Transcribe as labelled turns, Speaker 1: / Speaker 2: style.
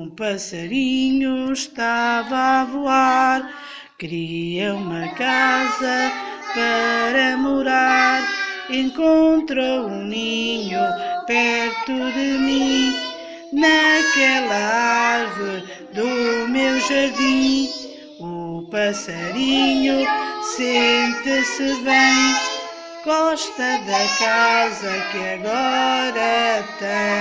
Speaker 1: Um passarinho estava a voar, queria uma casa para morar. Encontrou um ninho perto de mim, naquela árvore do meu jardim. O passarinho sente-se bem, gosta da casa que agora tem.